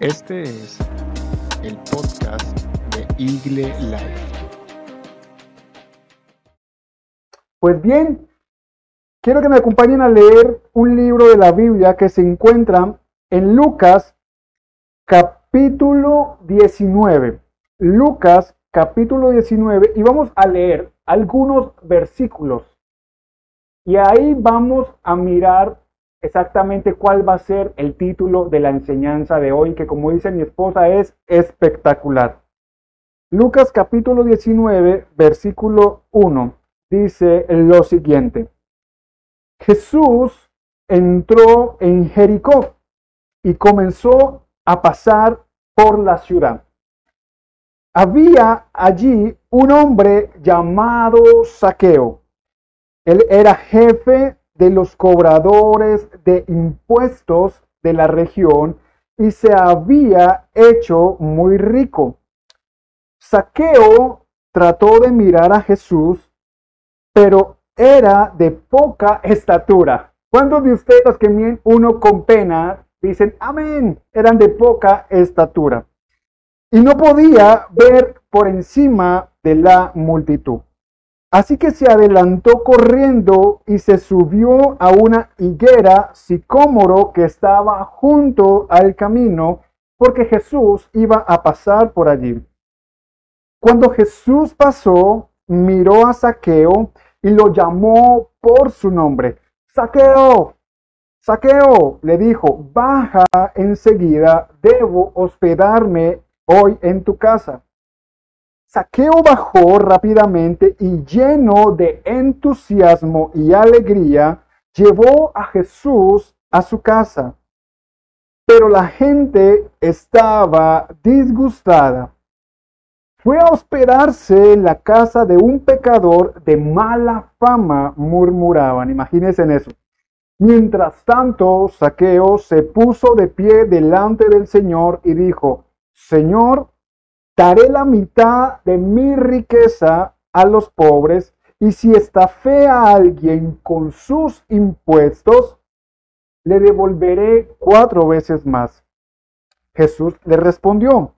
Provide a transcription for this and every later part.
Este es el podcast de Igle Life. Pues bien, quiero que me acompañen a leer un libro de la Biblia que se encuentra en Lucas capítulo 19. Lucas capítulo 19 y vamos a leer algunos versículos. Y ahí vamos a mirar exactamente cuál va a ser el título de la enseñanza de hoy, que como dice mi esposa es espectacular. Lucas capítulo 19, versículo 1, dice lo siguiente. Jesús entró en Jericó y comenzó a pasar por la ciudad. Había allí un hombre llamado Saqueo. Él era jefe de los cobradores de impuestos de la región y se había hecho muy rico. Saqueo trató de mirar a Jesús, pero era de poca estatura. ¿Cuántos de ustedes que miren uno con pena dicen amén? Eran de poca estatura. Y no podía ver por encima de la multitud. Así que se adelantó corriendo y se subió a una higuera sicómoro que estaba junto al camino, porque Jesús iba a pasar por allí. Cuando Jesús pasó, miró a Saqueo y lo llamó por su nombre. Saqueo, Saqueo, le dijo, baja enseguida, debo hospedarme hoy en tu casa. Saqueo bajó rápidamente y lleno de entusiasmo y alegría, llevó a Jesús a su casa. Pero la gente estaba disgustada. Fue a hospedarse en la casa de un pecador de mala fama, murmuraban. Imagínense en eso. Mientras tanto, Saqueo se puso de pie delante del Señor y dijo, Señor, daré la mitad de mi riqueza a los pobres, y si estafé a alguien con sus impuestos, le devolveré cuatro veces más. Jesús le respondió,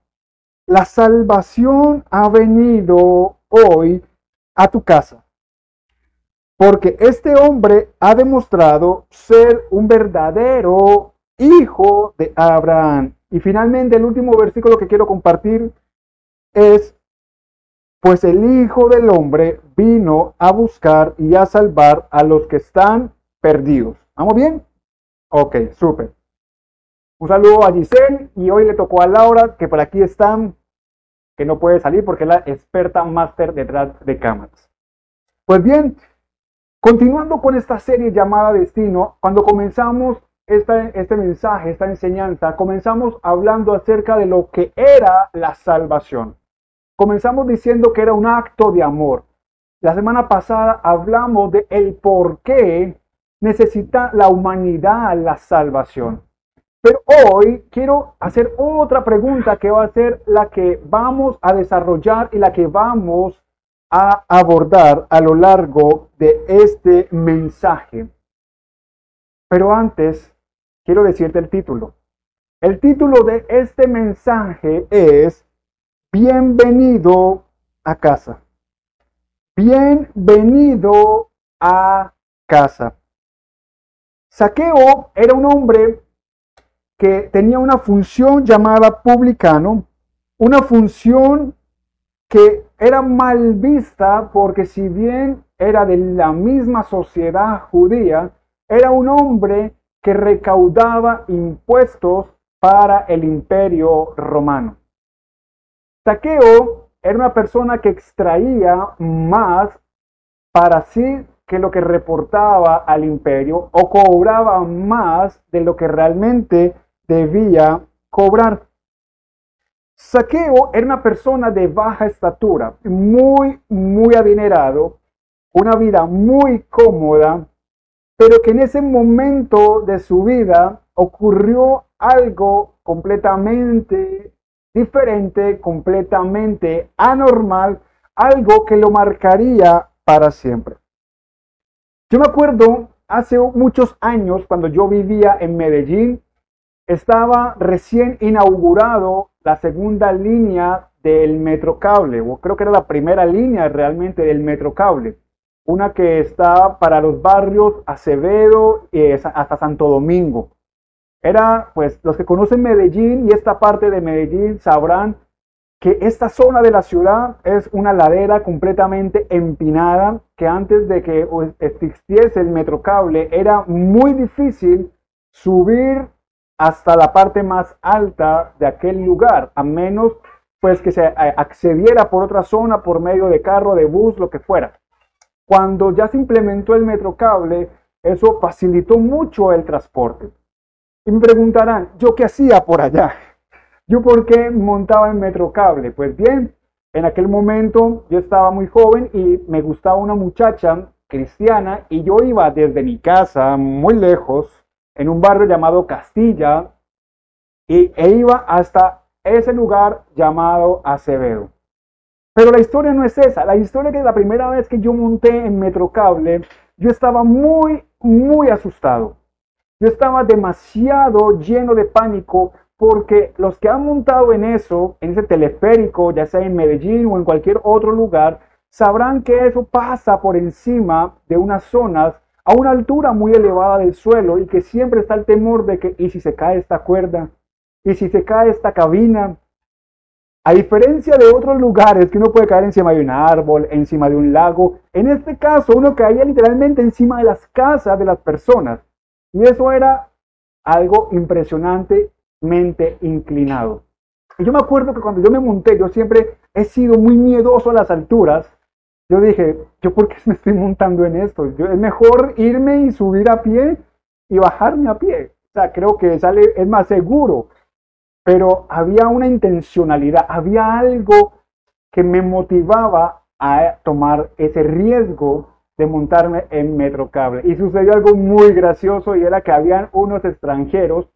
la salvación ha venido hoy a tu casa, porque este hombre ha demostrado ser un verdadero hijo de Abraham. Y finalmente el último versículo que quiero compartir es, pues el Hijo del Hombre vino a buscar y a salvar a los que están perdidos. ¿Vamos bien? Ok, súper. Un saludo a Giselle y hoy le tocó a Laura, que por aquí están, que no puede salir porque es la experta máster detrás de cámaras. Pues bien, continuando con esta serie llamada Destino, cuando comenzamos este mensaje, esta enseñanza, comenzamos hablando acerca de lo que era la salvación. Comenzamos diciendo que era un acto de amor. La semana pasada hablamos de el por qué necesita la humanidad la salvación. Pero hoy quiero hacer otra pregunta que va a ser la que vamos a desarrollar y la que vamos a abordar a lo largo de este mensaje. Pero antes, quiero decirte el título. El título de este mensaje es bienvenido a casa. Bienvenido a casa. Saqueo era un hombre que tenía una función llamada publicano, una función que era mal vista porque si bien era de la misma sociedad judía, era un hombre que recaudaba impuestos para el imperio romano. Saqueo era una persona que extraía más para sí que lo que reportaba al imperio o cobraba más de lo que realmente debía cobrar. Saqueo era una persona de baja estatura, muy, muy adinerado, una vida muy cómoda, pero que en ese momento de su vida ocurrió algo completamente diferente, completamente anormal, algo que lo marcaría para siempre. Yo me acuerdo hace muchos años cuando yo vivía en Medellín, estaba recién inaugurado la segunda línea del Metrocable, o creo que era la primera línea realmente del Metrocable, una que está para los barrios Acevedo y hasta Santo Domingo. Era, pues, los que conocen Medellín y esta parte de Medellín sabrán que esta zona de la ciudad es una ladera completamente empinada, que antes de que existiese el metrocable era muy difícil subir hasta la parte más alta de aquel lugar, a menos pues que se eh, accediera por otra zona por medio de carro, de bus, lo que fuera. Cuando ya se implementó el metrocable, eso facilitó mucho el transporte. Y me preguntarán, ¿yo qué hacía por allá? ¿Yo por qué montaba en Metrocable? Pues bien, en aquel momento yo estaba muy joven y me gustaba una muchacha cristiana y yo iba desde mi casa, muy lejos, en un barrio llamado Castilla, y, e iba hasta ese lugar llamado Acevedo. Pero la historia no es esa. La historia es que la primera vez que yo monté en Metrocable, yo estaba muy, muy asustado. Yo estaba demasiado lleno de pánico porque los que han montado en eso, en ese teleférico, ya sea en Medellín o en cualquier otro lugar, sabrán que eso pasa por encima de unas zonas a una altura muy elevada del suelo y que siempre está el temor de que, ¿y si se cae esta cuerda? ¿Y si se cae esta cabina? A diferencia de otros lugares que uno puede caer encima de un árbol, encima de un lago, en este caso uno caía literalmente encima de las casas de las personas. Y eso era algo impresionante mente inclinado. Y yo me acuerdo que cuando yo me monté, yo siempre he sido muy miedoso a las alturas. Yo dije, ¿yo por qué me estoy montando en esto? Yo, es mejor irme y subir a pie y bajarme a pie. O sea, creo que sale, es más seguro. Pero había una intencionalidad, había algo que me motivaba a tomar ese riesgo de montarme en Metrocable. Y sucedió algo muy gracioso y era que habían unos extranjeros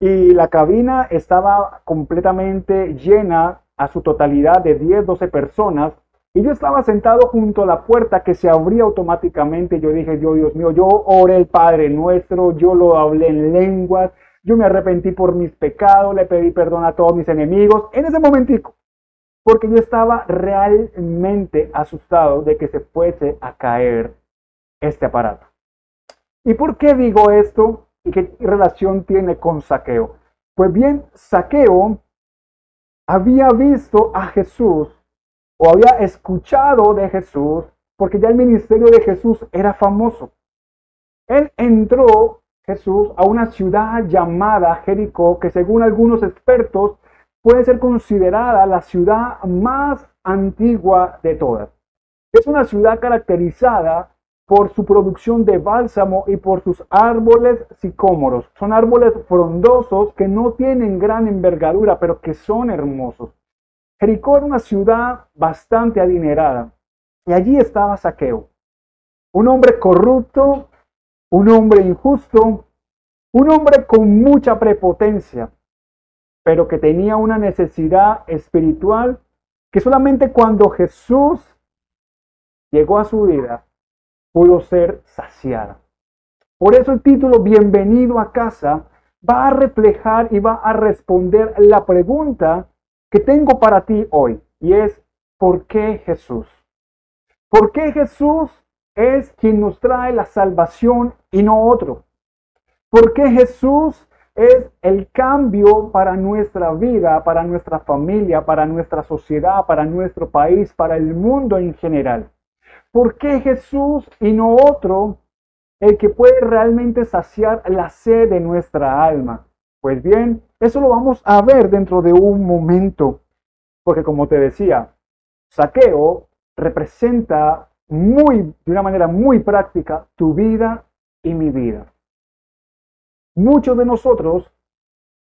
y la cabina estaba completamente llena a su totalidad de 10, 12 personas. Y yo estaba sentado junto a la puerta que se abría automáticamente. Yo dije, yo, Dios mío, yo oré el Padre nuestro, yo lo hablé en lenguas, yo me arrepentí por mis pecados, le pedí perdón a todos mis enemigos. En ese momentico, porque yo estaba realmente asustado de que se fuese a caer este aparato. ¿Y por qué digo esto? ¿Y qué relación tiene con saqueo? Pues bien, saqueo había visto a Jesús o había escuchado de Jesús porque ya el ministerio de Jesús era famoso. Él entró, Jesús, a una ciudad llamada Jericó, que según algunos expertos puede ser considerada la ciudad más antigua de todas. Es una ciudad caracterizada por su producción de bálsamo y por sus árboles sicómoros. Son árboles frondosos que no tienen gran envergadura, pero que son hermosos. Jericó era una ciudad bastante adinerada y allí estaba Saqueo, un hombre corrupto, un hombre injusto, un hombre con mucha prepotencia, pero que tenía una necesidad espiritual que solamente cuando Jesús llegó a su vida pudo ser saciada. Por eso el título Bienvenido a casa va a reflejar y va a responder la pregunta que tengo para ti hoy y es ¿por qué Jesús? ¿Por qué Jesús es quien nos trae la salvación y no otro? ¿Por qué Jesús es el cambio para nuestra vida, para nuestra familia, para nuestra sociedad, para nuestro país, para el mundo en general? ¿Por qué Jesús y no otro el que puede realmente saciar la sed de nuestra alma? Pues bien, eso lo vamos a ver dentro de un momento, porque como te decía, saqueo representa muy, de una manera muy práctica, tu vida y mi vida. Muchos de nosotros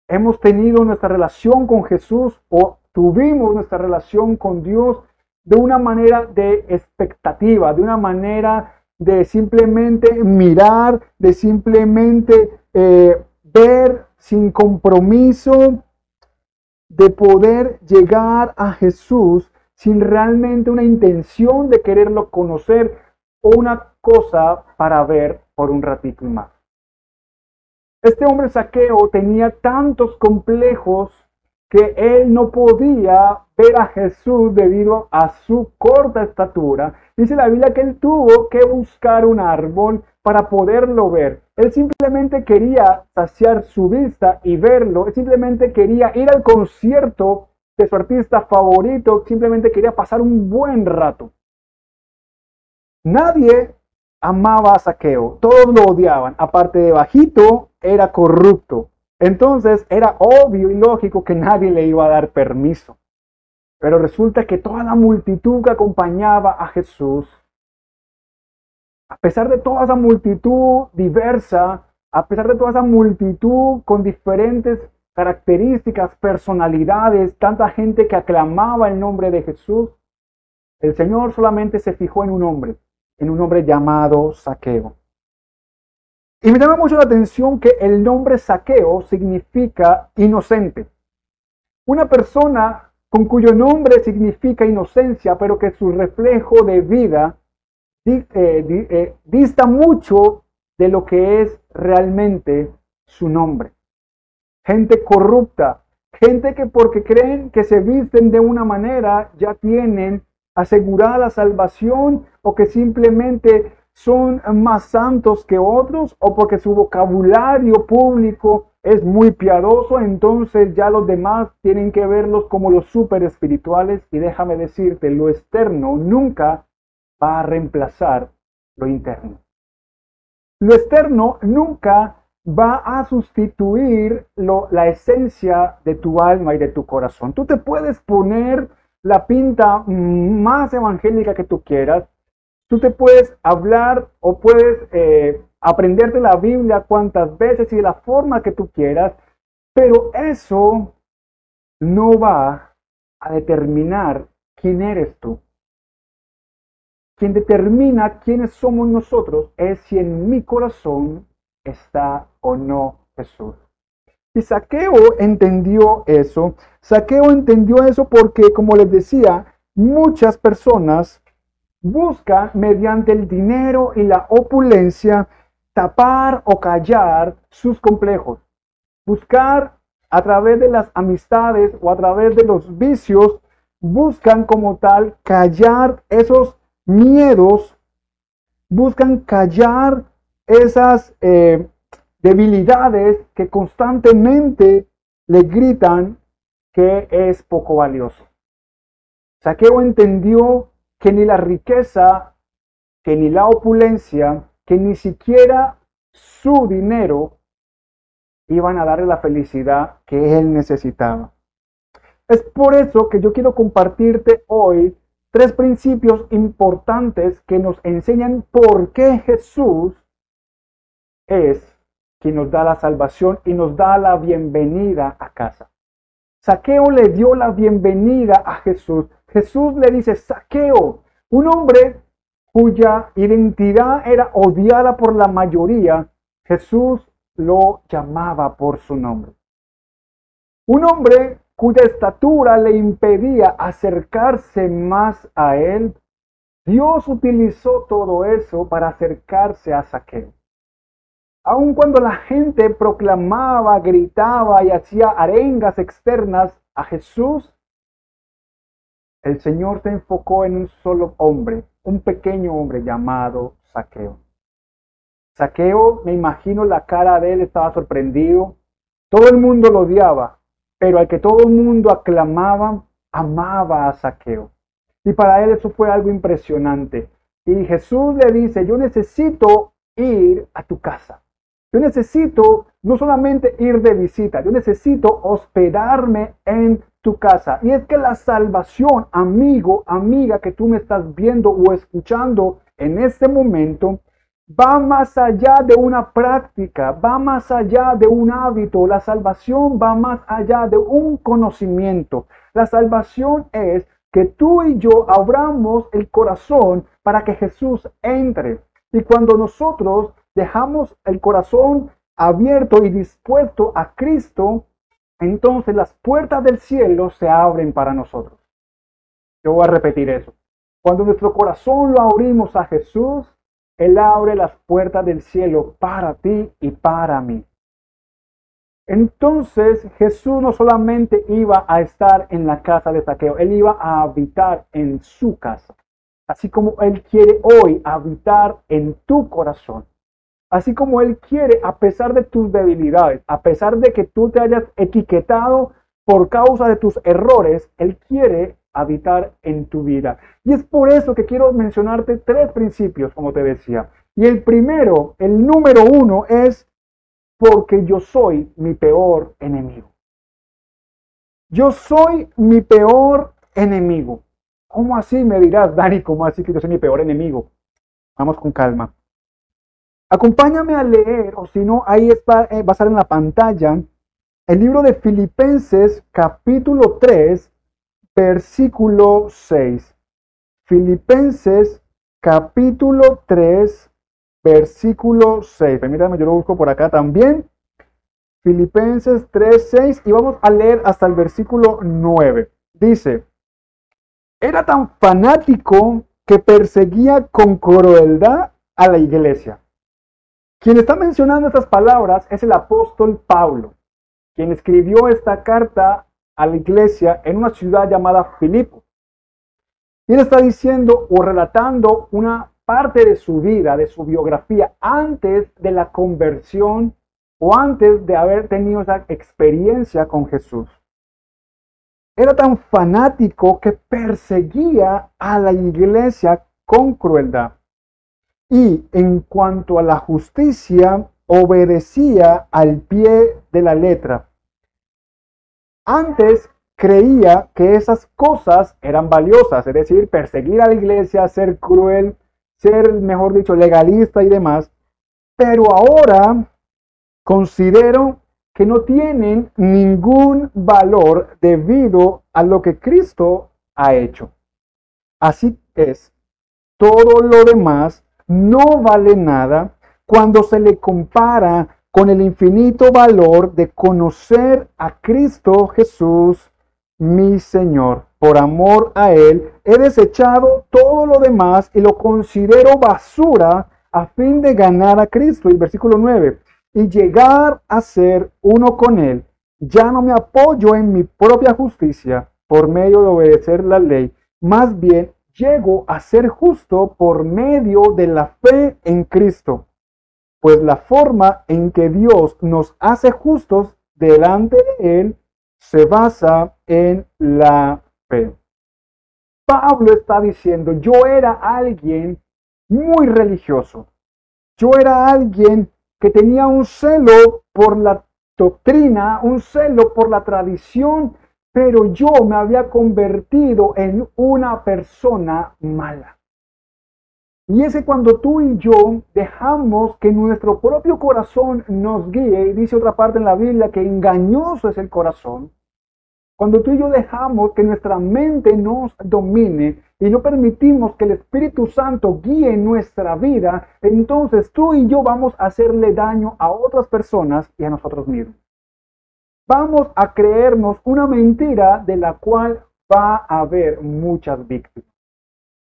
hemos tenido nuestra relación con Jesús o tuvimos nuestra relación con Dios de una manera de expectativa, de una manera de simplemente mirar, de simplemente eh, ver sin compromiso, de poder llegar a Jesús sin realmente una intención de quererlo conocer o una cosa para ver por un ratito más. Este hombre saqueo tenía tantos complejos que él no podía ver a Jesús debido a su corta estatura. Dice la Biblia que él tuvo que buscar un árbol para poderlo ver. Él simplemente quería saciar su vista y verlo. Él simplemente quería ir al concierto de su artista favorito. Simplemente quería pasar un buen rato. Nadie amaba a Saqueo. Todos lo odiaban. Aparte de bajito, era corrupto. Entonces era obvio y lógico que nadie le iba a dar permiso. Pero resulta que toda la multitud que acompañaba a Jesús, a pesar de toda esa multitud diversa, a pesar de toda esa multitud con diferentes características, personalidades, tanta gente que aclamaba el nombre de Jesús, el Señor solamente se fijó en un hombre, en un hombre llamado Saqueo. Y me llama mucho la atención que el nombre Saqueo significa inocente. Una persona con cuyo nombre significa inocencia, pero que su reflejo de vida eh, eh, dista mucho de lo que es realmente su nombre. Gente corrupta, gente que porque creen que se visten de una manera ya tienen asegurada salvación o que simplemente son más santos que otros o porque su vocabulario público es muy piadoso, entonces ya los demás tienen que verlos como los super espirituales y déjame decirte, lo externo nunca va a reemplazar lo interno. Lo externo nunca va a sustituir la esencia de tu alma y de tu corazón. Tú te puedes poner la pinta más evangélica que tú quieras, Tú te puedes hablar o puedes eh, aprenderte la Biblia cuantas veces y de la forma que tú quieras, pero eso no va a determinar quién eres tú. Quien determina quiénes somos nosotros es si en mi corazón está o no Jesús. Y Saqueo entendió eso. Saqueo entendió eso porque, como les decía, muchas personas busca mediante el dinero y la opulencia tapar o callar sus complejos. Buscar a través de las amistades o a través de los vicios, buscan como tal callar esos miedos, buscan callar esas eh, debilidades que constantemente le gritan que es poco valioso. Saqueo entendió que ni la riqueza, que ni la opulencia, que ni siquiera su dinero iban a darle la felicidad que él necesitaba. Es por eso que yo quiero compartirte hoy tres principios importantes que nos enseñan por qué Jesús es quien nos da la salvación y nos da la bienvenida a casa. Saqueo le dio la bienvenida a Jesús Jesús le dice, saqueo, un hombre cuya identidad era odiada por la mayoría, Jesús lo llamaba por su nombre. Un hombre cuya estatura le impedía acercarse más a él, Dios utilizó todo eso para acercarse a Saqueo. Aun cuando la gente proclamaba, gritaba y hacía arengas externas a Jesús, el Señor se enfocó en un solo hombre, un pequeño hombre llamado Saqueo. Saqueo, me imagino la cara de él estaba sorprendido. Todo el mundo lo odiaba, pero al que todo el mundo aclamaba, amaba a Saqueo. Y para él eso fue algo impresionante. Y Jesús le dice, yo necesito ir a tu casa. Yo necesito no solamente ir de visita, yo necesito hospedarme en tu casa. Y es que la salvación, amigo, amiga, que tú me estás viendo o escuchando en este momento, va más allá de una práctica, va más allá de un hábito. La salvación va más allá de un conocimiento. La salvación es que tú y yo abramos el corazón para que Jesús entre. Y cuando nosotros dejamos el corazón abierto y dispuesto a Cristo, entonces las puertas del cielo se abren para nosotros. Yo voy a repetir eso. Cuando nuestro corazón lo abrimos a Jesús, Él abre las puertas del cielo para ti y para mí. Entonces Jesús no solamente iba a estar en la casa de Saqueo, él iba a habitar en su casa, así como él quiere hoy habitar en tu corazón. Así como Él quiere, a pesar de tus debilidades, a pesar de que tú te hayas etiquetado por causa de tus errores, Él quiere habitar en tu vida. Y es por eso que quiero mencionarte tres principios, como te decía. Y el primero, el número uno, es porque yo soy mi peor enemigo. Yo soy mi peor enemigo. ¿Cómo así me dirás, Dani? ¿Cómo así que yo soy mi peor enemigo? Vamos con calma. Acompáñame a leer, o si no, ahí está, eh, va a estar en la pantalla, el libro de Filipenses capítulo 3, versículo 6. Filipenses capítulo 3, versículo 6. Permítame, yo lo busco por acá también. Filipenses 3, 6 y vamos a leer hasta el versículo 9. Dice, era tan fanático que perseguía con crueldad a la iglesia. Quien está mencionando estas palabras es el apóstol Pablo, quien escribió esta carta a la iglesia en una ciudad llamada Filipo. Y él está diciendo o relatando una parte de su vida, de su biografía, antes de la conversión o antes de haber tenido esa experiencia con Jesús. Era tan fanático que perseguía a la iglesia con crueldad y en cuanto a la justicia, obedecía al pie de la letra. Antes creía que esas cosas eran valiosas, es decir, perseguir a la iglesia, ser cruel, ser, mejor dicho, legalista y demás, pero ahora considero que no tienen ningún valor debido a lo que Cristo ha hecho. Así es, todo lo demás no vale nada cuando se le compara con el infinito valor de conocer a Cristo Jesús, mi Señor. Por amor a Él, he desechado todo lo demás y lo considero basura a fin de ganar a Cristo. Y versículo 9, y llegar a ser uno con Él. Ya no me apoyo en mi propia justicia por medio de obedecer la ley, más bien llego a ser justo por medio de la fe en Cristo. Pues la forma en que Dios nos hace justos delante de Él se basa en la fe. Pablo está diciendo, yo era alguien muy religioso. Yo era alguien que tenía un celo por la doctrina, un celo por la tradición pero yo me había convertido en una persona mala. Y es cuando tú y yo dejamos que nuestro propio corazón nos guíe, y dice otra parte en la Biblia que engañoso es el corazón, cuando tú y yo dejamos que nuestra mente nos domine y no permitimos que el Espíritu Santo guíe nuestra vida, entonces tú y yo vamos a hacerle daño a otras personas y a nosotros mismos vamos a creernos una mentira de la cual va a haber muchas víctimas.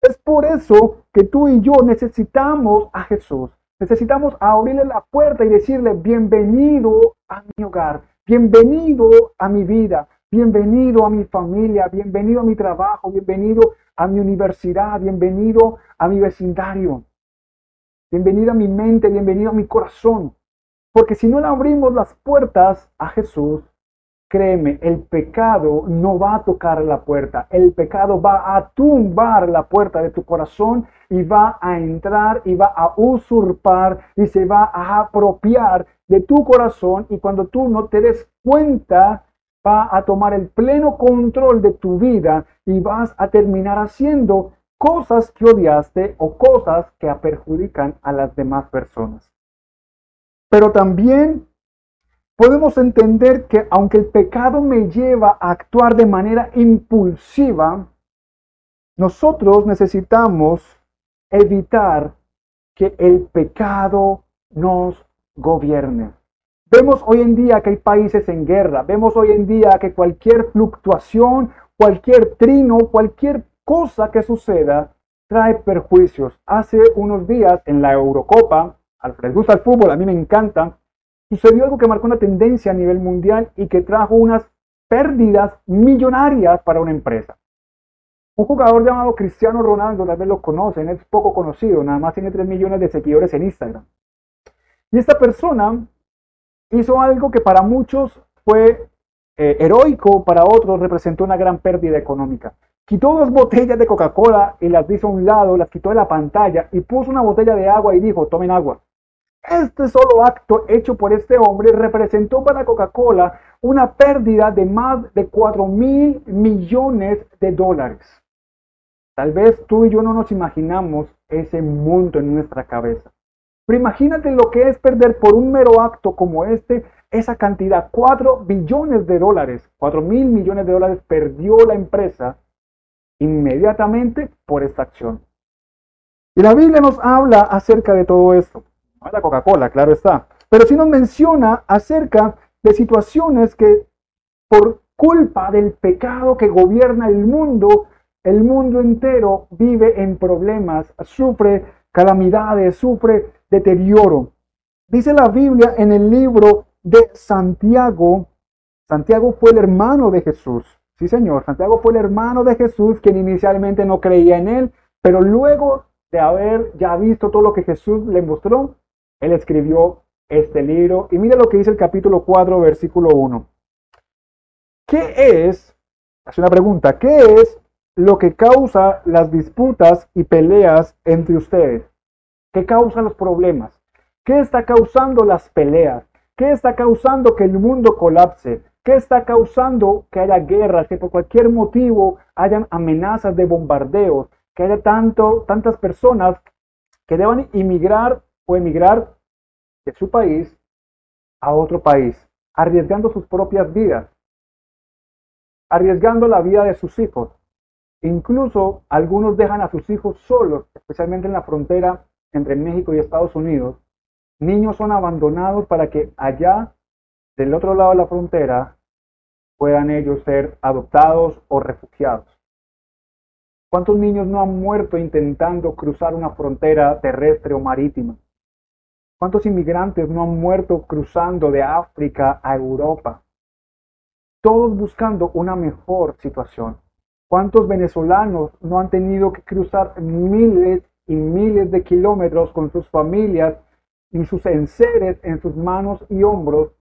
Es por eso que tú y yo necesitamos a Jesús. Necesitamos abrirle la puerta y decirle, bienvenido a mi hogar, bienvenido a mi vida, bienvenido a mi familia, bienvenido a mi trabajo, bienvenido a mi universidad, bienvenido a mi vecindario, bienvenido a mi mente, bienvenido a mi corazón. Porque si no le abrimos las puertas a Jesús, Créeme, el pecado no va a tocar la puerta, el pecado va a tumbar la puerta de tu corazón y va a entrar y va a usurpar y se va a apropiar de tu corazón y cuando tú no te des cuenta, va a tomar el pleno control de tu vida y vas a terminar haciendo cosas que odiaste o cosas que perjudican a las demás personas. Pero también podemos entender que aunque el pecado me lleva a actuar de manera impulsiva, nosotros necesitamos evitar que el pecado nos gobierne. Vemos hoy en día que hay países en guerra, vemos hoy en día que cualquier fluctuación, cualquier trino, cualquier cosa que suceda trae perjuicios. Hace unos días en la Eurocopa, al les gusta el fútbol, a mí me encanta, sucedió algo que marcó una tendencia a nivel mundial y que trajo unas pérdidas millonarias para una empresa. Un jugador llamado Cristiano Ronaldo, tal vez lo conocen, es poco conocido, nada más tiene 3 millones de seguidores en Instagram. Y esta persona hizo algo que para muchos fue eh, heroico, para otros representó una gran pérdida económica. Quitó dos botellas de Coca-Cola y las hizo a un lado, las quitó de la pantalla y puso una botella de agua y dijo, tomen agua. Este solo acto hecho por este hombre representó para Coca-Cola una pérdida de más de 4 mil millones de dólares. Tal vez tú y yo no nos imaginamos ese monto en nuestra cabeza. Pero imagínate lo que es perder por un mero acto como este esa cantidad, 4 billones de dólares, 4 mil millones de dólares perdió la empresa inmediatamente por esta acción. Y la Biblia nos habla acerca de todo esto. No es la Coca-Cola, claro está. Pero sí nos menciona acerca de situaciones que por culpa del pecado que gobierna el mundo, el mundo entero vive en problemas, sufre calamidades, sufre deterioro. Dice la Biblia en el libro de Santiago, Santiago fue el hermano de Jesús. Sí, señor, Santiago fue el hermano de Jesús quien inicialmente no creía en él, pero luego de haber ya visto todo lo que Jesús le mostró, él escribió este libro. Y mira lo que dice el capítulo 4, versículo 1. ¿Qué es, hace una pregunta, qué es lo que causa las disputas y peleas entre ustedes? ¿Qué causa los problemas? ¿Qué está causando las peleas? ¿Qué está causando que el mundo colapse? ¿Qué está causando que haya guerras, que por cualquier motivo hayan amenazas de bombardeos, que haya tanto, tantas personas que deban inmigrar o emigrar de su país a otro país, arriesgando sus propias vidas, arriesgando la vida de sus hijos? Incluso algunos dejan a sus hijos solos, especialmente en la frontera entre México y Estados Unidos, niños son abandonados para que allá, del otro lado de la frontera, puedan ellos ser adoptados o refugiados. ¿Cuántos niños no han muerto intentando cruzar una frontera terrestre o marítima? ¿Cuántos inmigrantes no han muerto cruzando de África a Europa? Todos buscando una mejor situación. ¿Cuántos venezolanos no han tenido que cruzar miles y miles de kilómetros con sus familias y sus enseres en sus manos y hombros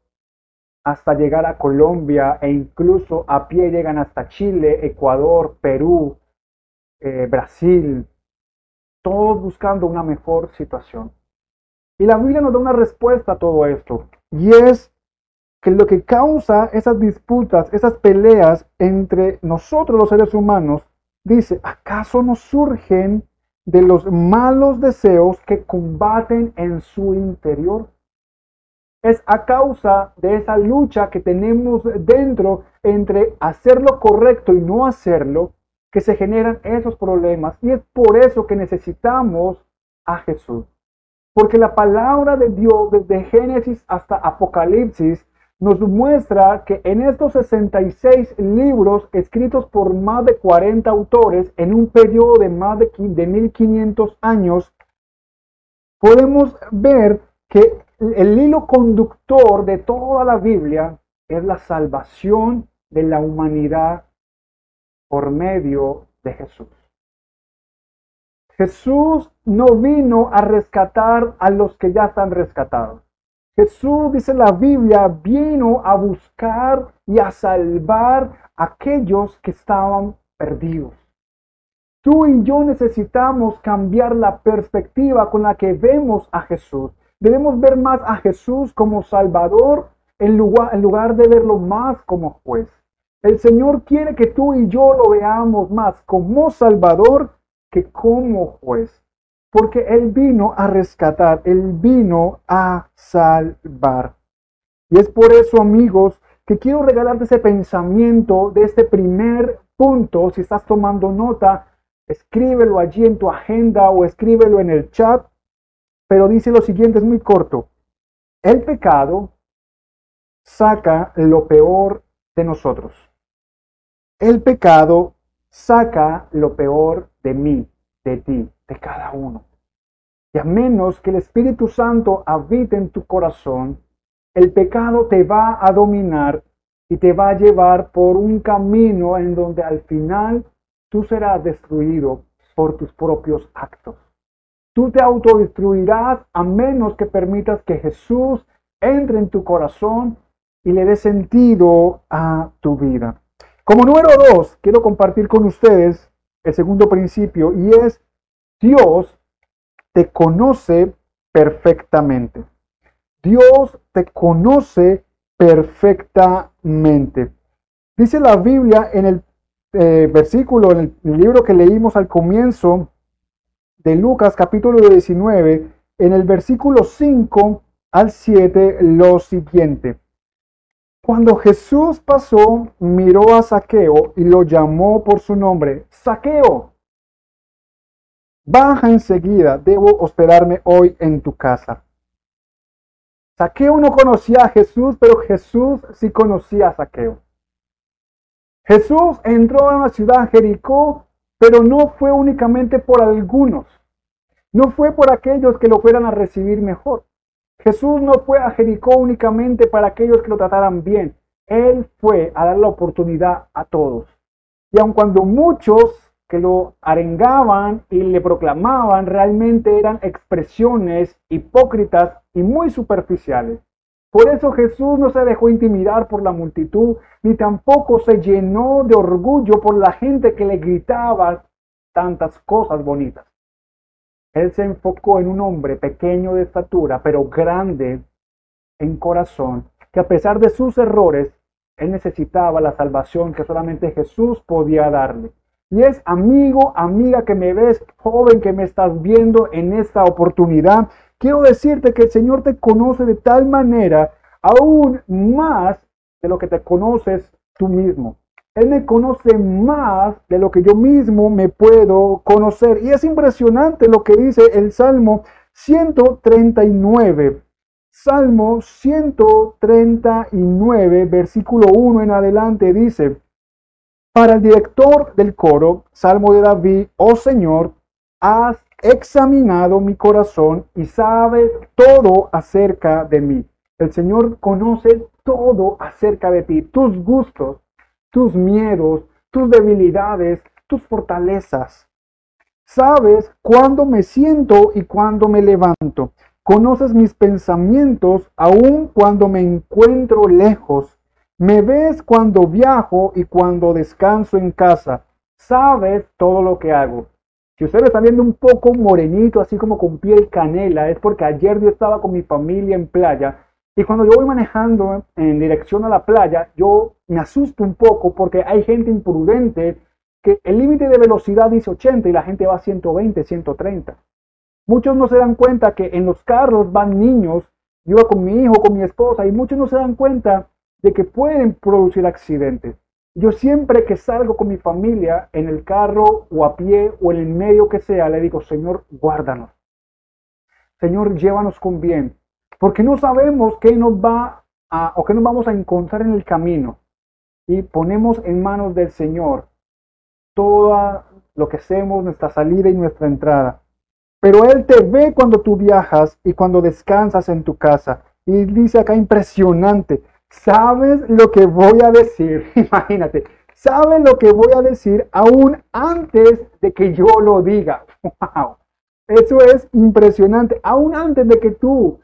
hasta llegar a Colombia e incluso a pie llegan hasta Chile, Ecuador, Perú, eh, Brasil, todos buscando una mejor situación. Y la Biblia nos da una respuesta a todo esto, y es que lo que causa esas disputas, esas peleas entre nosotros los seres humanos, dice, ¿acaso nos surgen de los malos deseos que combaten en su interior. Es a causa de esa lucha que tenemos dentro entre hacer lo correcto y no hacerlo que se generan esos problemas. Y es por eso que necesitamos a Jesús. Porque la palabra de Dios desde Génesis hasta Apocalipsis nos muestra que en estos 66 libros escritos por más de 40 autores en un periodo de más de, 1500 años, podemos ver que el hilo conductor de toda la Biblia es la salvación de la humanidad por medio de Jesús. Jesús no vino a rescatar a los que ya están rescatados. Jesús, dice la Biblia, vino a buscar y a salvar a aquellos que estaban perdidos. Tú y yo necesitamos cambiar la perspectiva con la que vemos a Jesús. Debemos ver más a Jesús como Salvador en lugar, en lugar de verlo más como juez. El Señor quiere que tú y yo lo veamos más como Salvador que como juez porque Él vino a rescatar, Él vino a salvar. Y es por eso, amigos, que quiero regalarte ese pensamiento de este primer punto. Si estás tomando nota, escríbelo allí en tu agenda o escríbelo en el chat. Pero dice lo siguiente, es muy corto. El pecado saca lo peor de nosotros. El pecado saca lo peor de mí, de ti de cada uno. Y a menos que el Espíritu Santo habite en tu corazón, el pecado te va a dominar y te va a llevar por un camino en donde al final tú serás destruido por tus propios actos. Tú te autodestruirás a menos que permitas que Jesús entre en tu corazón y le dé sentido a tu vida. Como número dos, quiero compartir con ustedes el segundo principio y es Dios te conoce perfectamente. Dios te conoce perfectamente. Dice la Biblia en el eh, versículo, en el libro que leímos al comienzo de Lucas capítulo 19, en el versículo 5 al 7, lo siguiente. Cuando Jesús pasó, miró a Saqueo y lo llamó por su nombre. Saqueo, baja enseguida, debo hospedarme hoy en tu casa. Saqueo no conocía a Jesús, pero Jesús sí conocía a Saqueo. Jesús entró a la ciudad Jericó, pero no fue únicamente por algunos. No fue por aquellos que lo fueran a recibir mejor. Jesús no fue a Jericó únicamente para aquellos que lo trataran bien. Él fue a dar la oportunidad a todos. Y aun cuando muchos que lo arengaban y le proclamaban realmente eran expresiones hipócritas y muy superficiales. Por eso Jesús no se dejó intimidar por la multitud, ni tampoco se llenó de orgullo por la gente que le gritaba tantas cosas bonitas. Él se enfocó en un hombre pequeño de estatura, pero grande en corazón, que a pesar de sus errores, él necesitaba la salvación que solamente Jesús podía darle. Y es amigo, amiga que me ves, joven que me estás viendo en esta oportunidad, quiero decirte que el Señor te conoce de tal manera, aún más de lo que te conoces tú mismo. Él me conoce más de lo que yo mismo me puedo conocer. Y es impresionante lo que dice el Salmo 139. Salmo 139, versículo 1 en adelante dice, para el director del coro, Salmo de David, oh Señor, has examinado mi corazón y sabes todo acerca de mí. El Señor conoce todo acerca de ti, tus gustos, tus miedos, tus debilidades, tus fortalezas. Sabes cuándo me siento y cuándo me levanto. Conoces mis pensamientos aun cuando me encuentro lejos. Me ves cuando viajo y cuando descanso en casa. Sabes todo lo que hago. Si usted está viendo un poco morenito, así como con piel canela, es porque ayer yo estaba con mi familia en playa y cuando yo voy manejando en dirección a la playa, yo me asusto un poco porque hay gente imprudente que el límite de velocidad dice 80 y la gente va a 120, 130. Muchos no se dan cuenta que en los carros van niños, yo con mi hijo, con mi esposa, y muchos no se dan cuenta de que pueden producir accidentes. Yo siempre que salgo con mi familia en el carro o a pie o en el medio que sea, le digo, Señor, guárdanos. Señor, llévanos con bien porque no sabemos qué nos va a, o qué nos vamos a encontrar en el camino. Y ponemos en manos del Señor todo lo que hacemos, nuestra salida y nuestra entrada. Pero Él te ve cuando tú viajas y cuando descansas en tu casa. Y dice acá impresionante, ¿sabes lo que voy a decir? Imagínate, ¿sabes lo que voy a decir aún antes de que yo lo diga? ¡Wow! Eso es impresionante, aún antes de que tú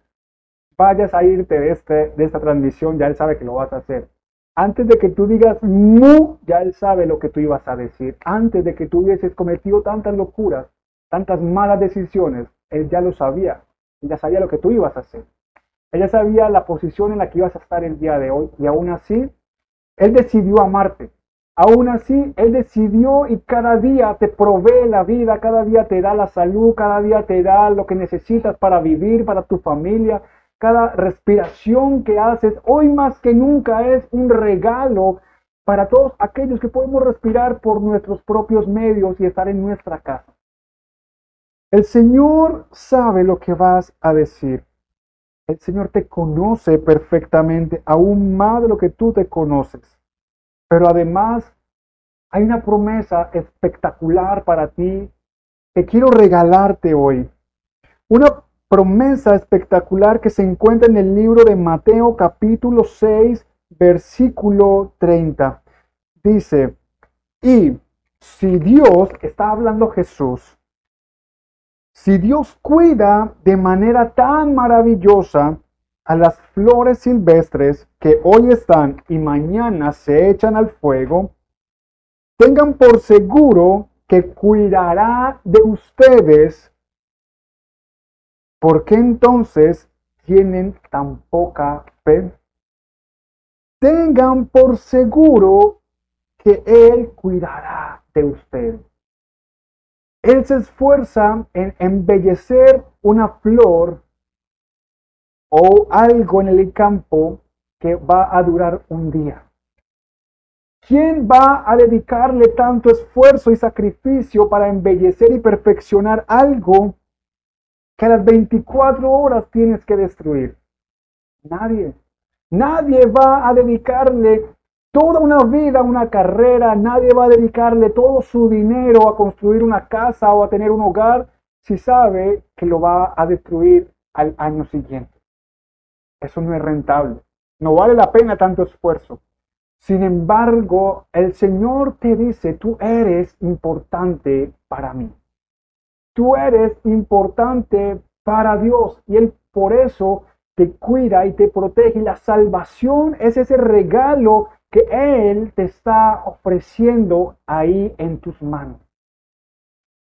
vayas a irte de, este, de esta transmisión, ya Él sabe que lo vas a hacer. Antes de que tú digas mu, ya Él sabe lo que tú ibas a decir. Antes de que tú hubieses cometido tantas locuras, tantas malas decisiones, Él ya lo sabía. Ya sabía lo que tú ibas a hacer. Él ya sabía la posición en la que ibas a estar el día de hoy. Y aún así, Él decidió amarte. Aún así, Él decidió y cada día te provee la vida, cada día te da la salud, cada día te da lo que necesitas para vivir, para tu familia, cada respiración que haces, hoy más que nunca es un regalo para todos aquellos que podemos respirar por nuestros propios medios y estar en nuestra casa. El Señor sabe lo que vas a decir. El Señor te conoce perfectamente, aún más de lo que tú te conoces. Pero además hay una promesa espectacular para ti que quiero regalarte hoy. Una promesa espectacular que se encuentra en el libro de Mateo capítulo 6, versículo 30. Dice, y si Dios, está hablando Jesús, si Dios cuida de manera tan maravillosa a las flores silvestres que hoy están y mañana se echan al fuego, tengan por seguro que cuidará de ustedes. ¿Por qué entonces tienen tan poca fe? Tengan por seguro que Él cuidará de ustedes. Él se esfuerza en embellecer una flor o algo en el campo que va a durar un día. ¿Quién va a dedicarle tanto esfuerzo y sacrificio para embellecer y perfeccionar algo que a las 24 horas tienes que destruir? Nadie. Nadie va a dedicarle toda una vida, una carrera, nadie va a dedicarle todo su dinero a construir una casa o a tener un hogar si sabe que lo va a destruir al año siguiente. Eso no es rentable. No vale la pena tanto esfuerzo. Sin embargo, el Señor te dice, tú eres importante para mí. Tú eres importante para Dios y Él por eso te cuida y te protege. Y la salvación es ese regalo que Él te está ofreciendo ahí en tus manos.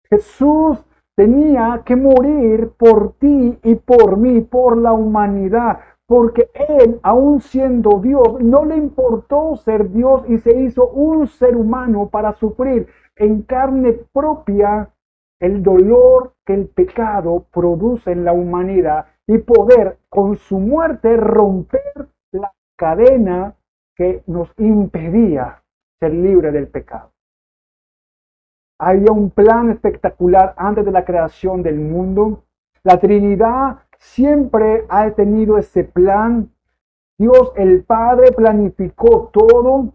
Jesús tenía que morir por ti y por mí, por la humanidad, porque él, aun siendo Dios, no le importó ser Dios y se hizo un ser humano para sufrir en carne propia el dolor que el pecado produce en la humanidad y poder con su muerte romper la cadena que nos impedía ser libre del pecado. Había un plan espectacular antes de la creación del mundo. La Trinidad siempre ha tenido ese plan. Dios el Padre planificó todo.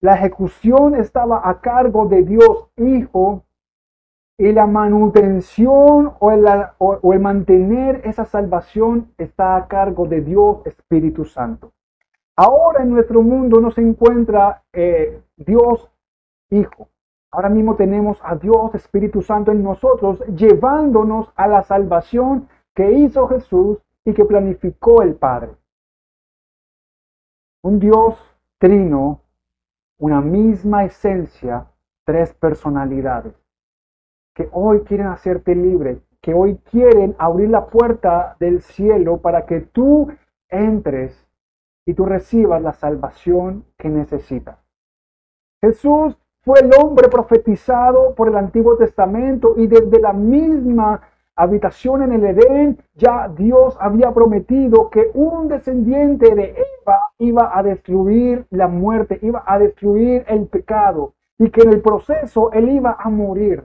La ejecución estaba a cargo de Dios Hijo y la manutención o el, mantener esa salvación está a cargo de Dios Espíritu Santo. Ahora en nuestro mundo no se encuentra eh, Dios Hijo. Ahora mismo tenemos a Dios Espíritu Santo en nosotros, llevándonos a la salvación que hizo Jesús y que planificó el Padre. Un Dios trino, una misma esencia, tres personalidades, que hoy quieren hacerte libre, que hoy quieren abrir la puerta del cielo para que tú entres y tú recibas la salvación que necesitas. Jesús fue el hombre profetizado por el Antiguo Testamento y desde la misma habitación en el Edén, ya Dios había prometido que un descendiente de Eva iba a destruir la muerte, iba a destruir el pecado y que en el proceso él iba a morir.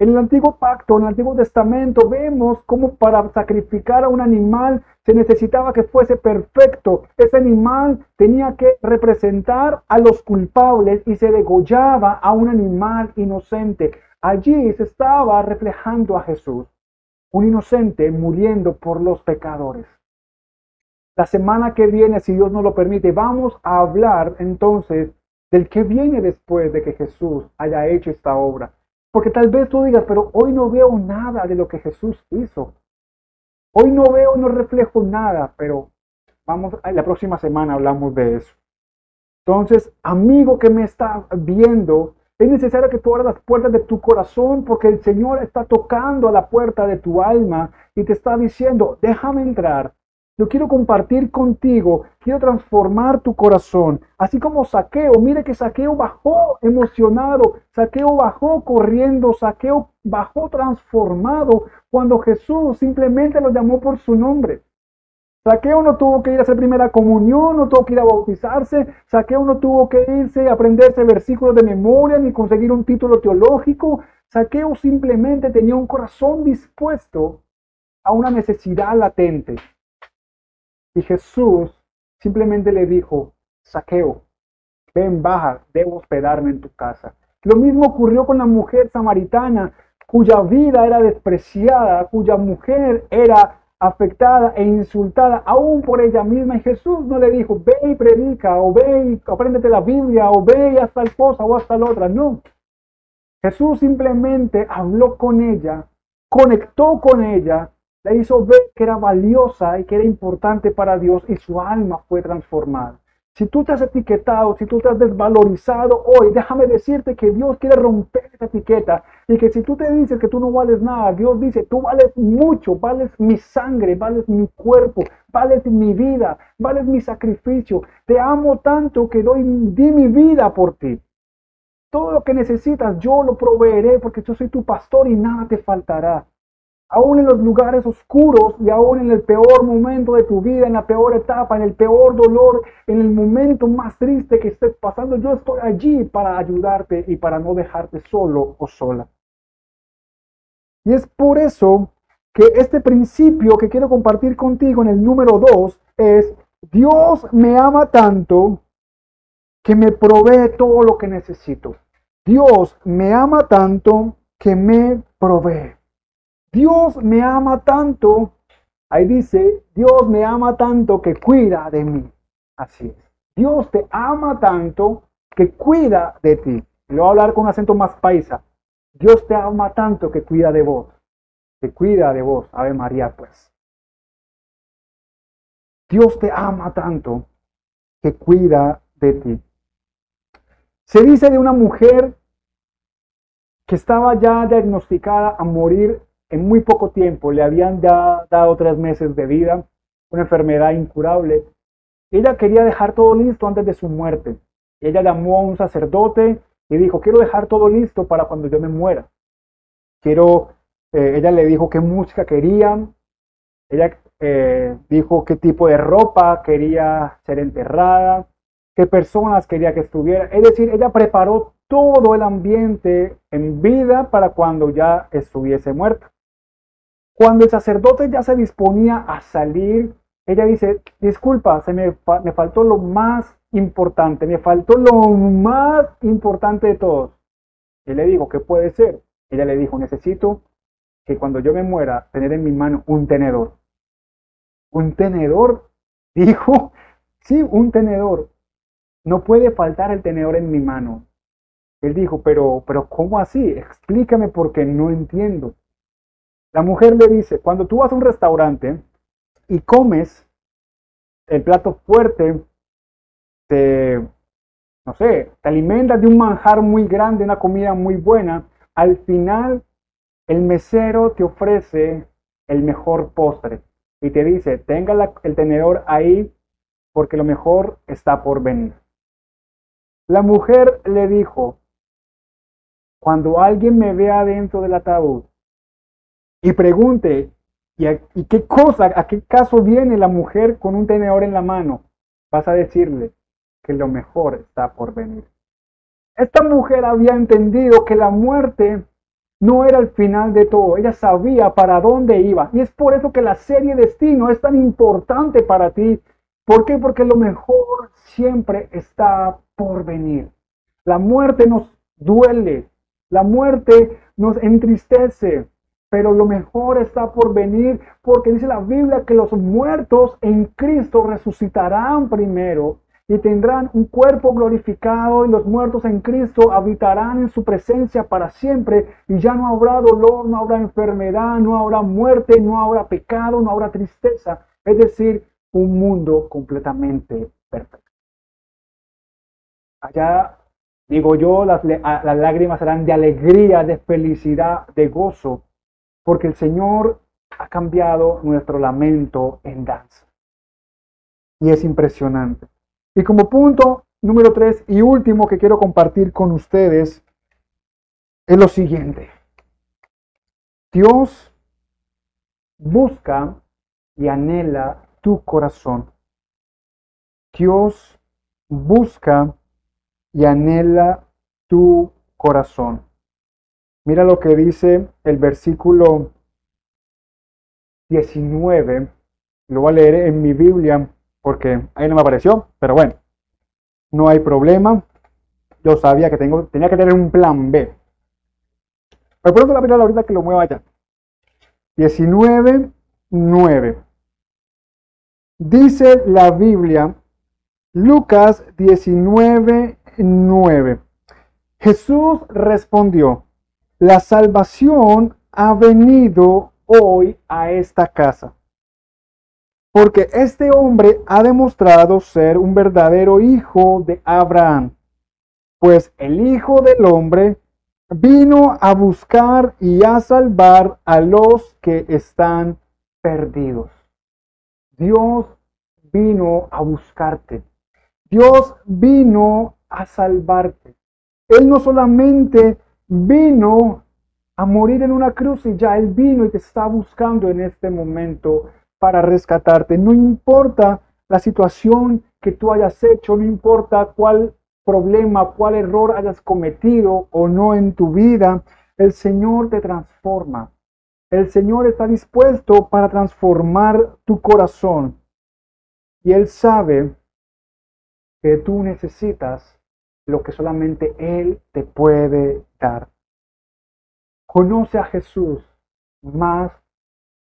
En el antiguo pacto, en el antiguo testamento, vemos cómo para sacrificar a un animal se necesitaba que fuese perfecto. Ese animal tenía que representar a los culpables y se degollaba a un animal inocente. Allí se estaba reflejando a Jesús, un inocente muriendo por los pecadores. La semana que viene, si Dios nos lo permite, vamos a hablar entonces del que viene después de que Jesús haya hecho esta obra. Porque tal vez tú digas, pero hoy no veo nada de lo que Jesús hizo. Hoy no veo, no reflejo nada, pero vamos, la próxima semana hablamos de eso. Entonces, amigo que me está viendo, es necesario que tú abras las puertas de tu corazón porque el Señor está tocando a la puerta de tu alma y te está diciendo, déjame entrar. Yo quiero compartir contigo, quiero transformar tu corazón. Así como Saqueo, mire que Saqueo bajó emocionado, Saqueo bajó corriendo, Saqueo bajó transformado cuando Jesús simplemente lo llamó por su nombre. Saqueo no tuvo que ir a hacer primera comunión, no tuvo que ir a bautizarse, Saqueo no tuvo que irse a aprenderse versículos de memoria ni conseguir un título teológico. Saqueo simplemente tenía un corazón dispuesto a una necesidad latente. Y Jesús simplemente le dijo, Saqueo, ven, baja, debo hospedarme en tu casa. Lo mismo ocurrió con la mujer samaritana cuya vida era despreciada, cuya mujer era afectada e insultada aún por ella misma. Y Jesús no le dijo, ve y predica, o ve y apréndete la Biblia, o ve y hasta tal cosa o hasta la otra. No. Jesús simplemente habló con ella, conectó con ella, la hizo ver que era valiosa y que era importante para Dios y su alma fue transformada. Si tú te has etiquetado, si tú te has desvalorizado hoy, déjame decirte que Dios quiere romper esa etiqueta y que si tú te dices que tú no vales nada, Dios dice, tú vales mucho, vales mi sangre, vales mi cuerpo, vales mi vida, vales mi sacrificio. Te amo tanto que doy, di mi vida por ti. Todo lo que necesitas yo lo proveeré porque yo soy tu pastor y nada te faltará aún en los lugares oscuros y aún en el peor momento de tu vida, en la peor etapa, en el peor dolor, en el momento más triste que estés pasando, yo estoy allí para ayudarte y para no dejarte solo o sola. Y es por eso que este principio que quiero compartir contigo en el número 2 es, Dios me ama tanto que me provee todo lo que necesito. Dios me ama tanto que me provee. Dios me ama tanto, ahí dice, Dios me ama tanto que cuida de mí. Así es. Dios te ama tanto que cuida de ti. Le voy a hablar con un acento más paisa. Dios te ama tanto que cuida de vos. Que cuida de vos. Ave María, pues. Dios te ama tanto que cuida de ti. Se dice de una mujer que estaba ya diagnosticada a morir en muy poco tiempo, le habían ya dado tres meses de vida, una enfermedad incurable. Ella quería dejar todo listo antes de su muerte. Ella llamó a un sacerdote y dijo, quiero dejar todo listo para cuando yo me muera. Quiero, eh, ella le dijo qué música quería, ella eh, dijo qué tipo de ropa quería ser enterrada, qué personas quería que estuviera. Es decir, ella preparó todo el ambiente en vida para cuando ya estuviese muerta. Cuando el sacerdote ya se disponía a salir, ella dice, disculpa, se me, me faltó lo más importante, me faltó lo más importante de todos. Él le dijo, ¿qué puede ser? Ella le dijo, necesito que cuando yo me muera, tener en mi mano un tenedor. ¿Un tenedor? Dijo, sí, un tenedor. No puede faltar el tenedor en mi mano. Él dijo, pero, pero ¿cómo así? Explícame porque no entiendo. La mujer le dice, cuando tú vas a un restaurante y comes el plato fuerte, te, no sé, te alimentas de un manjar muy grande, una comida muy buena, al final el mesero te ofrece el mejor postre y te dice, tenga el tenedor ahí porque lo mejor está por venir. La mujer le dijo, cuando alguien me vea dentro del ataúd, y pregunte, ¿y, qué cosa, a qué caso viene la mujer con un tenedor en la mano? Vas a decirle que lo mejor está por venir. Esta mujer había entendido que la muerte no era el final de todo, ella sabía para dónde iba. Y es por eso que la serie Destino es tan importante para ti. ¿Por qué? Porque lo mejor siempre está por venir. La muerte nos duele, la muerte nos entristece, pero lo mejor está por venir, porque dice la Biblia que los muertos en Cristo resucitarán primero y tendrán un cuerpo glorificado y los muertos en Cristo habitarán en su presencia para siempre y ya no habrá dolor, no habrá enfermedad, no habrá muerte, no habrá pecado, no habrá tristeza, es decir, un mundo completamente perfecto. Allá, digo yo, las, las lágrimas serán de alegría, de felicidad, de gozo, porque el Señor ha cambiado nuestro lamento en danza. Y es impresionante. Y como punto número tres y último que quiero compartir con ustedes es lo siguiente. Dios busca y anhela tu corazón. Dios busca y anhela tu corazón. Mira lo que dice el versículo 19. Lo voy a leer en mi Biblia porque ahí no me apareció, pero bueno, no hay problema. Yo sabía que tengo, tenía que tener un plan B. Me pronto la Biblia ahorita que lo mueva ya. 19, 9. Dice la Biblia, Lucas 19, 9. Jesús respondió, la salvación ha venido hoy a esta casa, porque este hombre ha demostrado ser un verdadero hijo de Abraham, pues el Hijo del Hombre vino a buscar y a salvar a los que están perdidos. Dios vino a buscarte. Dios vino a salvarte. Él no solamente vino a morir en una cruz y ya Él vino y te está buscando en este momento para rescatarte. No importa la situación que tú hayas hecho, no importa cuál problema, cuál error hayas cometido o no en tu vida, el Señor te transforma. El Señor está dispuesto para transformar tu corazón. Y Él sabe que tú necesitas lo que solamente Él te puede dar. Conoce a Jesús más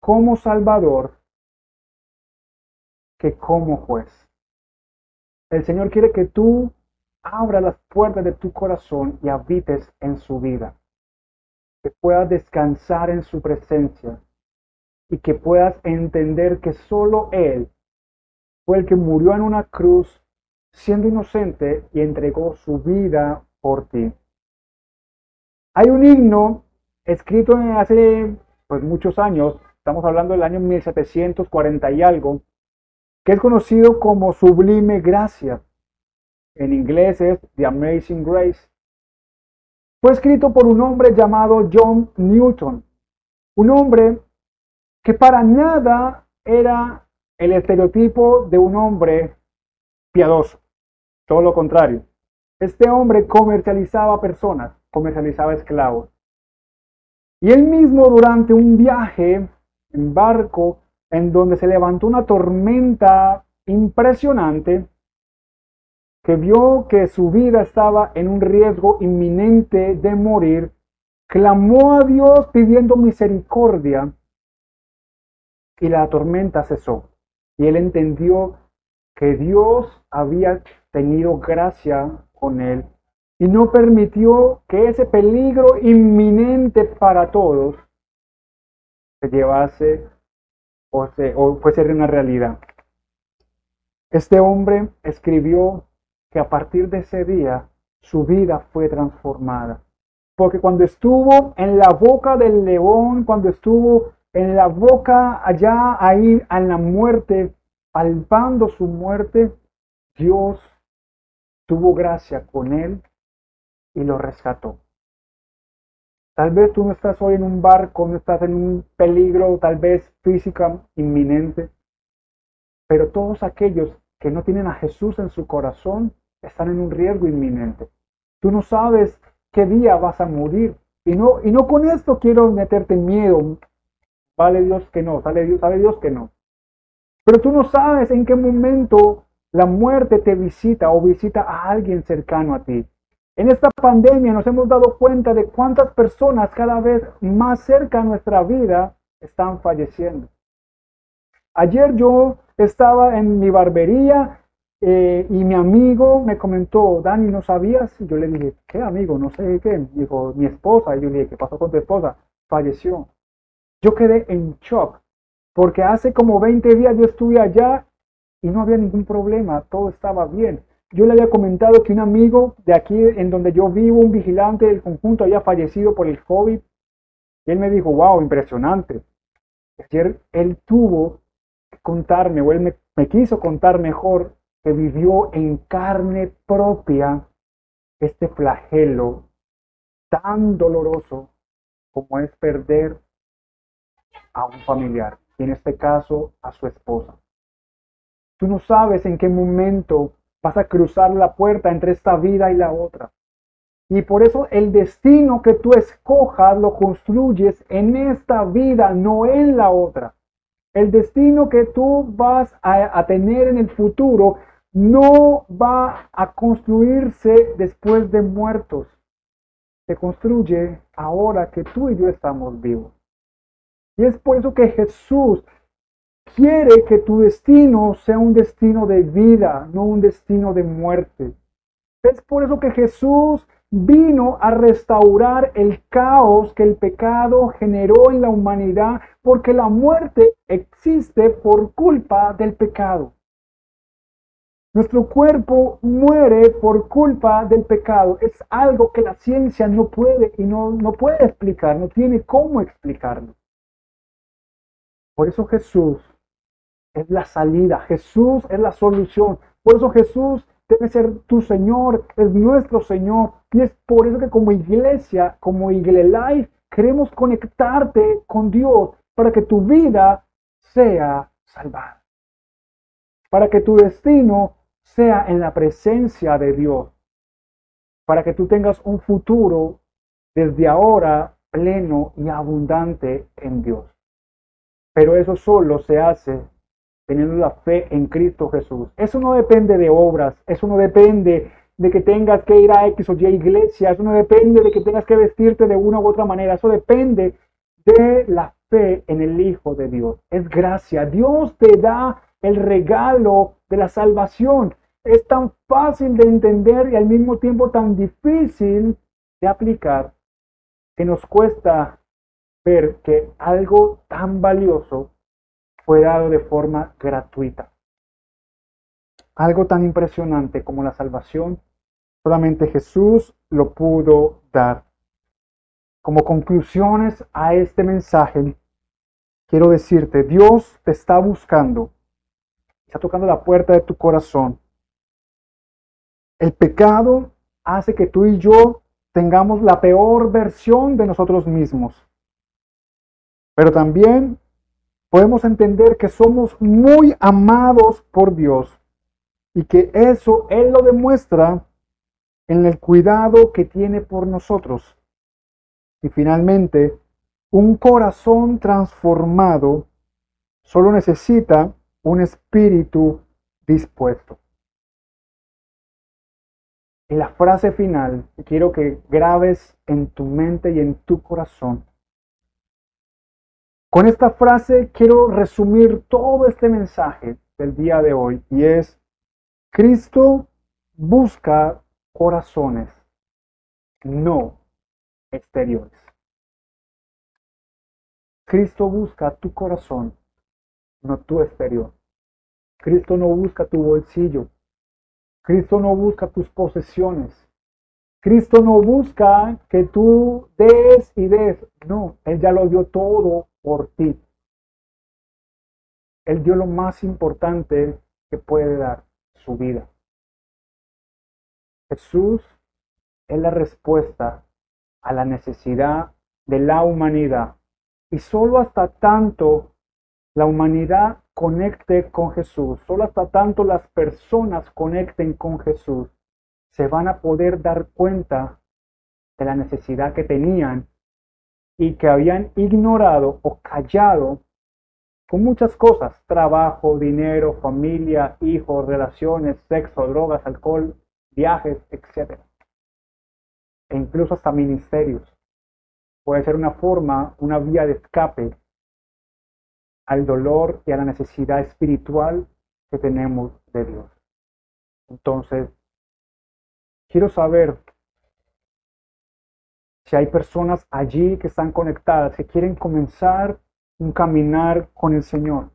como Salvador que como juez. El Señor quiere que tú abra las puertas de tu corazón y habites en su vida. Que puedas descansar en su presencia y que puedas entender que solo Él fue el que murió en una cruz siendo inocente y entregó su vida por ti. Hay un himno escrito hace pues, muchos años, estamos hablando del año 1740 y algo, que es conocido como Sublime Gracia. En inglés es The Amazing Grace. Fue escrito por un hombre llamado John Newton, un hombre que para nada era el estereotipo de un hombre piadoso. Todo lo contrario. Este hombre comercializaba personas, comercializaba esclavos. Y él mismo durante un viaje en barco en donde se levantó una tormenta impresionante, que vio que su vida estaba en un riesgo inminente de morir, clamó a Dios pidiendo misericordia y la tormenta cesó. Y él entendió que Dios había tenido gracia con él y no permitió que ese peligro inminente para todos se llevase o, se, o fuese una realidad. Este hombre escribió que a partir de ese día su vida fue transformada. Porque cuando estuvo en la boca del león, cuando estuvo en la boca allá, ahí, en la muerte, palpando su muerte, Dios tuvo gracia con él y lo rescató. Tal vez tú no estás hoy en un barco, no estás en un peligro, tal vez física inminente, pero todos aquellos que no tienen a Jesús en su corazón están en un riesgo inminente. Tú no sabes qué día vas a morir. Y no, y no con esto quiero meterte miedo. Vale Dios que no, sabe Dios, sabe Dios que no. Pero tú no sabes en qué momento la muerte te visita o visita a alguien cercano a ti. En esta pandemia nos hemos dado cuenta de cuántas personas cada vez más cerca a nuestra vida están falleciendo. Ayer yo estaba en mi barbería eh, y mi amigo me comentó, Dani, ¿no sabías? Y yo le dije, ¿qué amigo? No sé qué. Dijo, mi esposa. Y yo le dije, ¿qué pasó con tu esposa? Falleció. Yo quedé en shock, porque hace como 20 días yo estuve allá y no había ningún problema, todo estaba bien. Yo le había comentado que un amigo de aquí en donde yo vivo, un vigilante del conjunto, había fallecido por el COVID. Y él me dijo, wow, impresionante. Ayer él tuvo que contarme, o él me, me quiso contar mejor, que vivió en carne propia este flagelo tan doloroso como es perder a un familiar, y en este caso a su esposa. Tú no sabes en qué momento vas a cruzar la puerta entre esta vida y la otra. Y por eso el destino que tú escojas lo construyes en esta vida, no en la otra. El destino que tú vas a, tener en el futuro no va a construirse después de muertos. se construye ahora que tú y yo estamos vivos. Y es por eso que Jesús quiere que tu destino sea un destino de vida, no un destino de muerte. Es por eso que Jesús vino a restaurar el caos que el pecado generó en la humanidad, porque la muerte existe por culpa del pecado. Nuestro cuerpo muere por culpa del pecado. Es algo que la ciencia no puede y no, no puede explicar, no tiene cómo explicarlo. Por eso Jesús es la salida, Jesús es la solución. Por eso Jesús debe ser tu Señor, es nuestro Señor. Y es por eso que como iglesia, como Igle Life, queremos conectarte con Dios para que tu vida sea salvada. Para que tu destino sea en la presencia de Dios. Para que tú tengas un futuro desde ahora pleno y abundante en Dios. Pero eso solo se hace teniendo la fe en Cristo Jesús. Eso no depende de obras, eso no depende de que tengas que ir a X o Y iglesia, eso no depende de que tengas que vestirte de una u otra manera, eso depende de la fe en el Hijo de Dios. Es gracia. Dios te da el regalo de la salvación. Es tan fácil de entender y al mismo tiempo tan difícil de aplicar que nos cuesta ver que algo tan valioso fue dado de forma gratuita. Algo tan impresionante como la salvación, solamente Jesús lo pudo dar. Como conclusiones a este mensaje, quiero decirte, Dios te está buscando, está tocando la puerta de tu corazón. El pecado hace que tú y yo tengamos la peor versión de nosotros mismos. Pero también podemos entender que somos muy amados por Dios y que eso Él lo demuestra en el cuidado que tiene por nosotros. Y finalmente, un corazón transformado solo necesita un espíritu dispuesto. Y la frase final quiero que grabes en tu mente y en tu corazón con esta frase quiero resumir todo este mensaje del día de hoy y es, Cristo busca corazones, no exteriores. Cristo busca tu corazón, no tu exterior. Cristo no busca tu bolsillo. Cristo no busca tus posesiones. Cristo no busca que tú des y des. No, Él ya lo dio todo por ti. Él dio lo más importante que puede dar, su vida. Jesús es la respuesta a la necesidad de la humanidad. Y solo hasta tanto la humanidad conecte con Jesús, solo hasta tanto las personas conecten con Jesús, se van a poder dar cuenta de la necesidad que tenían y que habían ignorado o callado con muchas cosas, trabajo, dinero, familia, hijos, relaciones, sexo, drogas, alcohol, viajes, etc. E incluso hasta ministerios. Puede ser una forma, una vía de escape al dolor y a la necesidad espiritual que tenemos de Dios. Entonces, quiero saber si hay personas allí que están conectadas, que quieren comenzar un caminar con el Señor.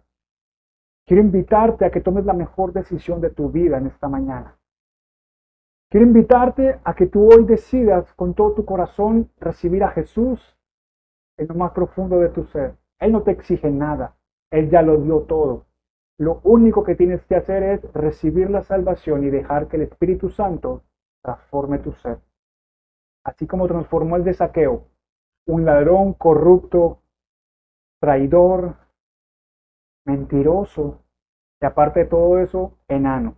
Quiero invitarte a que tomes la mejor decisión de tu vida en esta mañana. Quiero invitarte a que tú hoy decidas con todo tu corazón recibir a Jesús en lo más profundo de tu ser. Él no te exige nada, Él ya lo dio todo. Lo único que tienes que hacer es recibir la salvación y dejar que el Espíritu Santo transforme tu ser así como transformó el de saqueo, un ladrón corrupto, traidor, mentiroso, y aparte de todo eso, enano.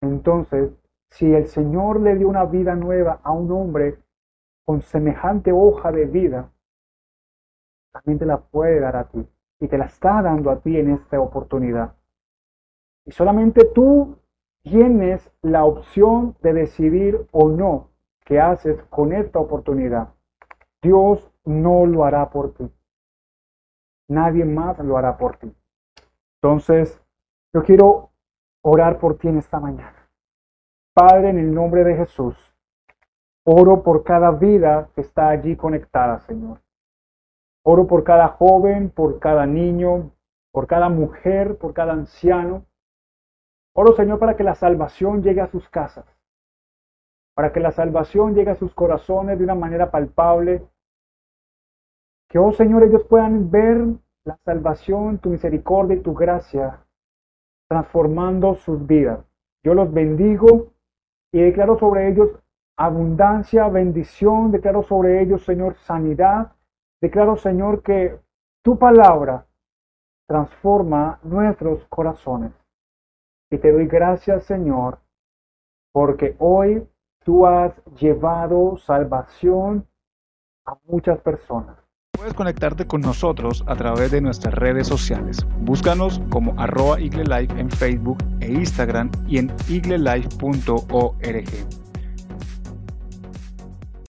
Entonces, si el Señor le dio una vida nueva a un hombre con semejante hoja de vida, también te la puede dar a ti y te la está dando a ti en esta oportunidad. Y solamente tú tienes la opción de decidir o no que haces con esta oportunidad. Dios no lo hará por ti. Nadie más lo hará por ti. Entonces, yo quiero orar por ti en esta mañana. Padre, en el nombre de Jesús, oro por cada vida que está allí conectada, Señor. Oro por cada joven, por cada niño, por cada mujer, por cada anciano. Oro, Señor, para que la salvación llegue a sus casas, para que la salvación llegue a sus corazones de una manera palpable. Que, oh Señor, ellos puedan ver la salvación, tu misericordia y tu gracia transformando sus vidas. Yo los bendigo y declaro sobre ellos abundancia, bendición, declaro sobre ellos, Señor, sanidad. Declaro, Señor, que tu palabra transforma nuestros corazones. Y te doy gracias, Señor, porque hoy tú has llevado salvación a muchas personas. Puedes conectarte con nosotros a través de nuestras redes sociales. Búscanos como arroba en Facebook e Instagram y en iglelife.org.